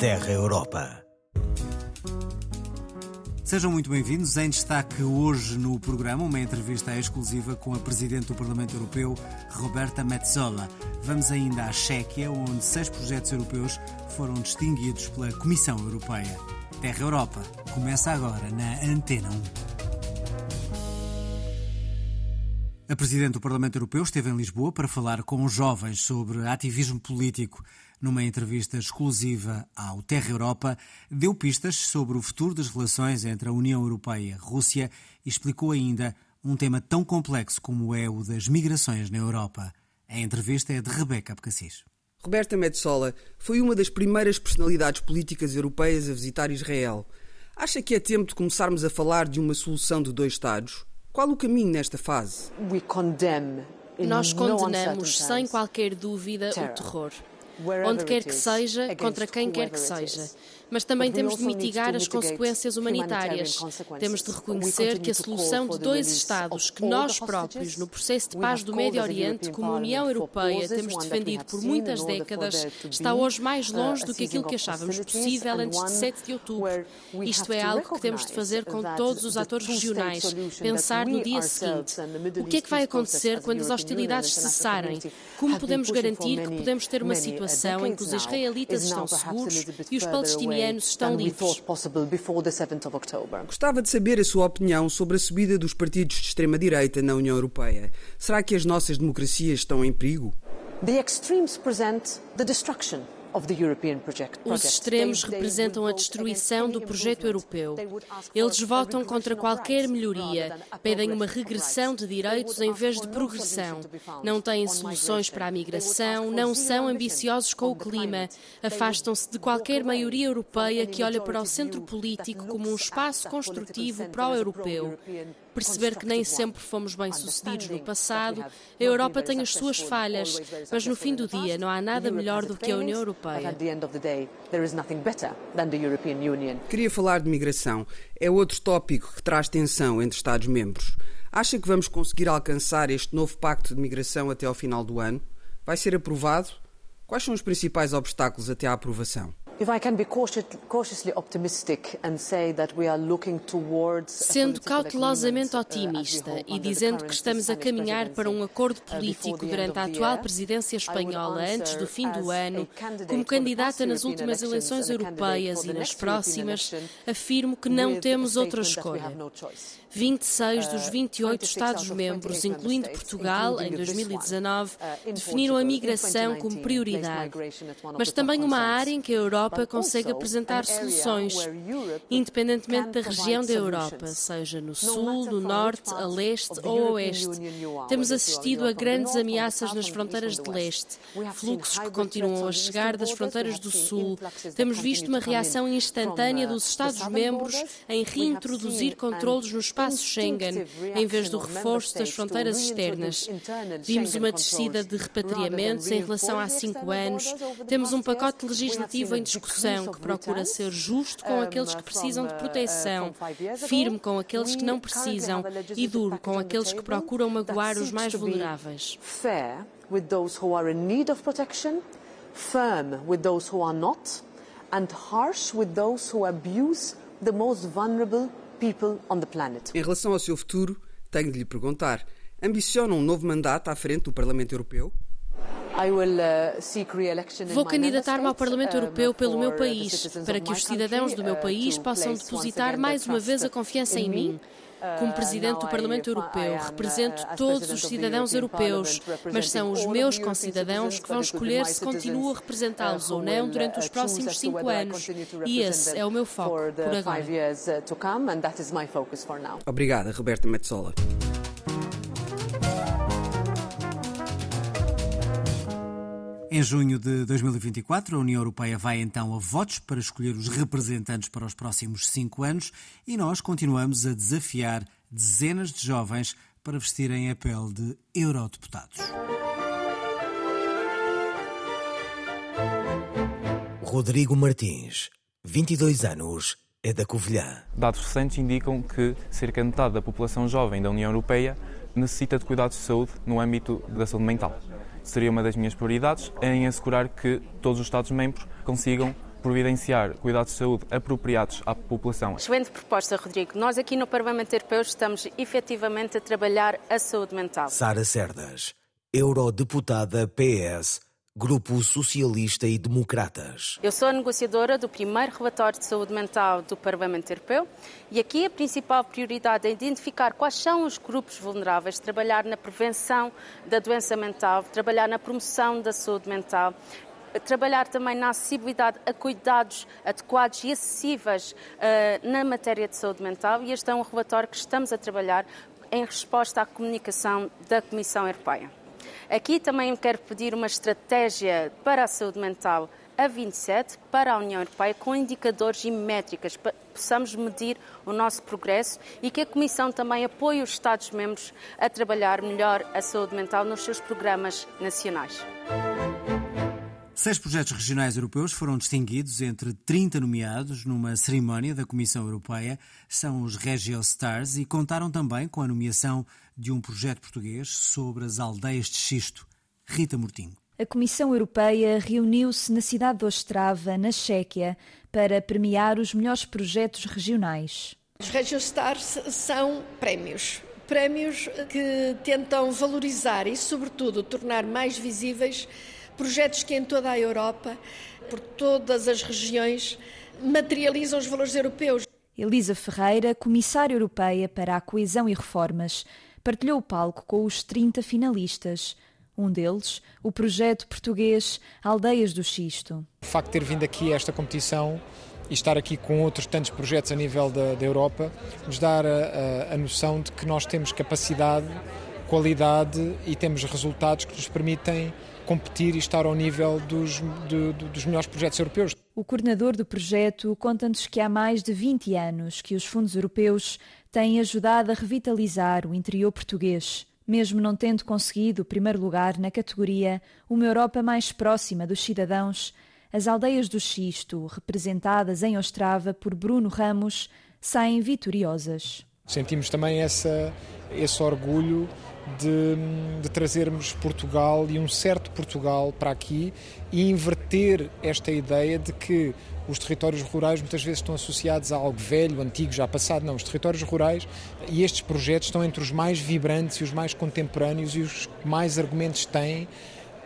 Terra Europa. Sejam muito bem-vindos. Em destaque hoje no programa, uma entrevista exclusiva com a Presidente do Parlamento Europeu, Roberta Metsola. Vamos ainda à Chequia, onde seis projetos europeus foram distinguidos pela Comissão Europeia. Terra Europa começa agora na Antena 1. A Presidente do Parlamento Europeu esteve em Lisboa para falar com os jovens sobre ativismo político. Numa entrevista exclusiva ao Terra Europa, deu pistas sobre o futuro das relações entre a União Europeia e a Rússia e explicou ainda um tema tão complexo como é o das migrações na Europa. A entrevista é de Rebeca Abcacis. Roberta Metsola foi uma das primeiras personalidades políticas europeias a visitar Israel. Acha que é tempo de começarmos a falar de uma solução de dois Estados? Qual o caminho nesta fase? Nós condenamos sem qualquer dúvida o terror. Onde quer que seja, contra quem quer que seja mas também temos de mitigar as consequências humanitárias. Temos de reconhecer que a solução de dois Estados que nós próprios, no processo de paz do Médio Oriente, como União Europeia, temos defendido por muitas décadas, está hoje mais longe do que aquilo que achávamos possível antes de 7 de outubro. Isto é algo que temos de fazer com todos os atores regionais, pensar no dia seguinte. O que é que vai acontecer quando as hostilidades cessarem? Como podemos garantir que podemos ter uma situação em que os israelitas estão seguros e os palestinianos estão livres. Gostava de saber a sua opinião sobre a subida dos partidos de extrema-direita na União Europeia. Será que as nossas democracias estão em perigo? The extremes present the destruction os extremos representam a destruição do projeto europeu. Eles votam contra qualquer melhoria, pedem uma regressão de direitos em vez de progressão. Não têm soluções para a migração, não são ambiciosos com o clima, afastam-se de qualquer maioria europeia que olha para o centro político como um espaço construtivo pró-europeu perceber que nem sempre fomos bem-sucedidos no passado. A Europa tem as suas falhas, mas no fim do dia não há nada melhor do que a União Europeia. Queria falar de migração. É outro tópico que traz tensão entre Estados-membros. Acha que vamos conseguir alcançar este novo pacto de migração até ao final do ano? Vai ser aprovado? Quais são os principais obstáculos até à aprovação? Sendo cautelosamente otimista e dizendo que estamos a caminhar para um acordo político durante a atual presidência espanhola antes do fim do ano, como candidata nas últimas eleições europeias e nas próximas, afirmo que não temos outra escolha. 26 dos 28 Estados-membros, incluindo Portugal, em 2019, definiram a migração como prioridade, mas também uma área em que a Europa consegue apresentar soluções, independentemente da região da Europa, seja no sul, no norte, a leste ou a oeste. Temos assistido a grandes ameaças nas fronteiras de leste, fluxos que continuam a chegar das fronteiras do sul. Temos visto uma reação instantânea dos Estados-membros em reintroduzir controlos nos espaço Schengen, em vez do reforço das fronteiras externas. Vimos uma descida de repatriamentos em relação a cinco anos. Temos um pacote legislativo em discussão que procura ser justo com aqueles que precisam de proteção, firme com aqueles que não precisam e duro com aqueles que procuram magoar os mais vulneráveis. Fair with those who are in need of protection, firm with those who are not, and harsh with those who abuse the most vulnerable em relação ao seu futuro, tenho de lhe perguntar: ambiciona um novo mandato à frente do Parlamento Europeu? Uh, Vou candidatar-me ao Parlamento Europeu pelo meu país, para que os cidadãos do meu uh, país possam depositar mais uma vez a confiança em mim. Como Presidente do Parlamento Europeu, represento todos os cidadãos europeus, mas são os meus concidadãos que vão escolher se continuo a representá-los ou não durante os próximos cinco anos. E esse é o meu foco por agora. Obrigada, Roberta Metzola. Em junho de 2024, a União Europeia vai então a votos para escolher os representantes para os próximos cinco anos e nós continuamos a desafiar dezenas de jovens para vestirem a pele de eurodeputados. Rodrigo Martins, 22 anos, é da Covilhã. Dados recentes indicam que cerca de metade da população jovem da União Europeia necessita de cuidados de saúde no âmbito da saúde mental seria uma das minhas prioridades, em assegurar que todos os Estados-membros consigam providenciar cuidados de saúde apropriados à população. Excelente proposta, Rodrigo. Nós aqui no Parlamento Europeu estamos efetivamente a trabalhar a saúde mental. Sara Cerdas, eurodeputada PS Grupo Socialista e Democratas. Eu sou a negociadora do primeiro relatório de saúde mental do Parlamento Europeu e aqui a principal prioridade é identificar quais são os grupos vulneráveis, trabalhar na prevenção da doença mental, trabalhar na promoção da saúde mental, trabalhar também na acessibilidade a cuidados adequados e acessíveis uh, na matéria de saúde mental e este é um relatório que estamos a trabalhar em resposta à comunicação da Comissão Europeia. Aqui também quero pedir uma estratégia para a saúde mental a 27 para a União Europeia com indicadores e métricas para possamos medir o nosso progresso e que a Comissão também apoie os Estados-membros a trabalhar melhor a saúde mental nos seus programas nacionais. Seis projetos regionais europeus foram distinguidos entre 30 nomeados numa cerimónia da Comissão Europeia. São os Regio Stars e contaram também com a nomeação de um projeto português sobre as aldeias de xisto. Rita Mortinho. A Comissão Europeia reuniu-se na cidade de Ostrava, na Chequia, para premiar os melhores projetos regionais. Os Regio Stars são prémios prémios que tentam valorizar e, sobretudo, tornar mais visíveis projetos que em toda a Europa, por todas as regiões, materializam os valores europeus. Elisa Ferreira, comissária europeia para a coesão e reformas, partilhou o palco com os 30 finalistas. Um deles, o projeto português Aldeias do Xisto. O facto de ter vindo aqui a esta competição e estar aqui com outros tantos projetos a nível da, da Europa nos dá a, a, a noção de que nós temos capacidade, qualidade e temos resultados que nos permitem competir e estar ao nível dos, de, dos melhores projetos europeus. O coordenador do projeto conta-nos que há mais de 20 anos que os fundos europeus têm ajudado a revitalizar o interior português. Mesmo não tendo conseguido o primeiro lugar na categoria Uma Europa mais próxima dos cidadãos, as aldeias do Xisto, representadas em Ostrava por Bruno Ramos, saem vitoriosas. Sentimos também essa, esse orgulho de, de, trazermos Portugal e um certo Portugal para aqui e inverter esta ideia de que os territórios rurais muitas vezes estão associados a algo velho, antigo, já passado. Não, os territórios rurais e estes projetos estão entre os mais vibrantes e os mais contemporâneos e os que mais argumentos têm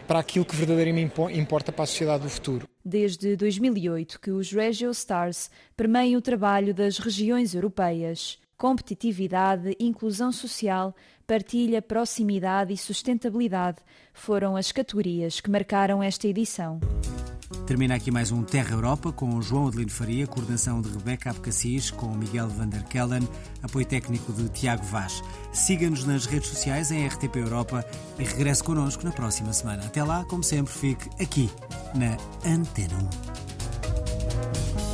para aquilo que verdadeiramente importa para a sociedade do futuro. Desde 2008 que os Regio Stars permeiam o trabalho das regiões europeias competitividade, inclusão social, partilha, proximidade e sustentabilidade foram as categorias que marcaram esta edição. Termina aqui mais um Terra Europa com João Adelino Faria, coordenação de Rebeca Abcacis, com Miguel van der Kellen, apoio técnico de Tiago Vaz. Siga-nos nas redes sociais em RTP Europa e regresse connosco na próxima semana. Até lá, como sempre, fique aqui na Antena 1.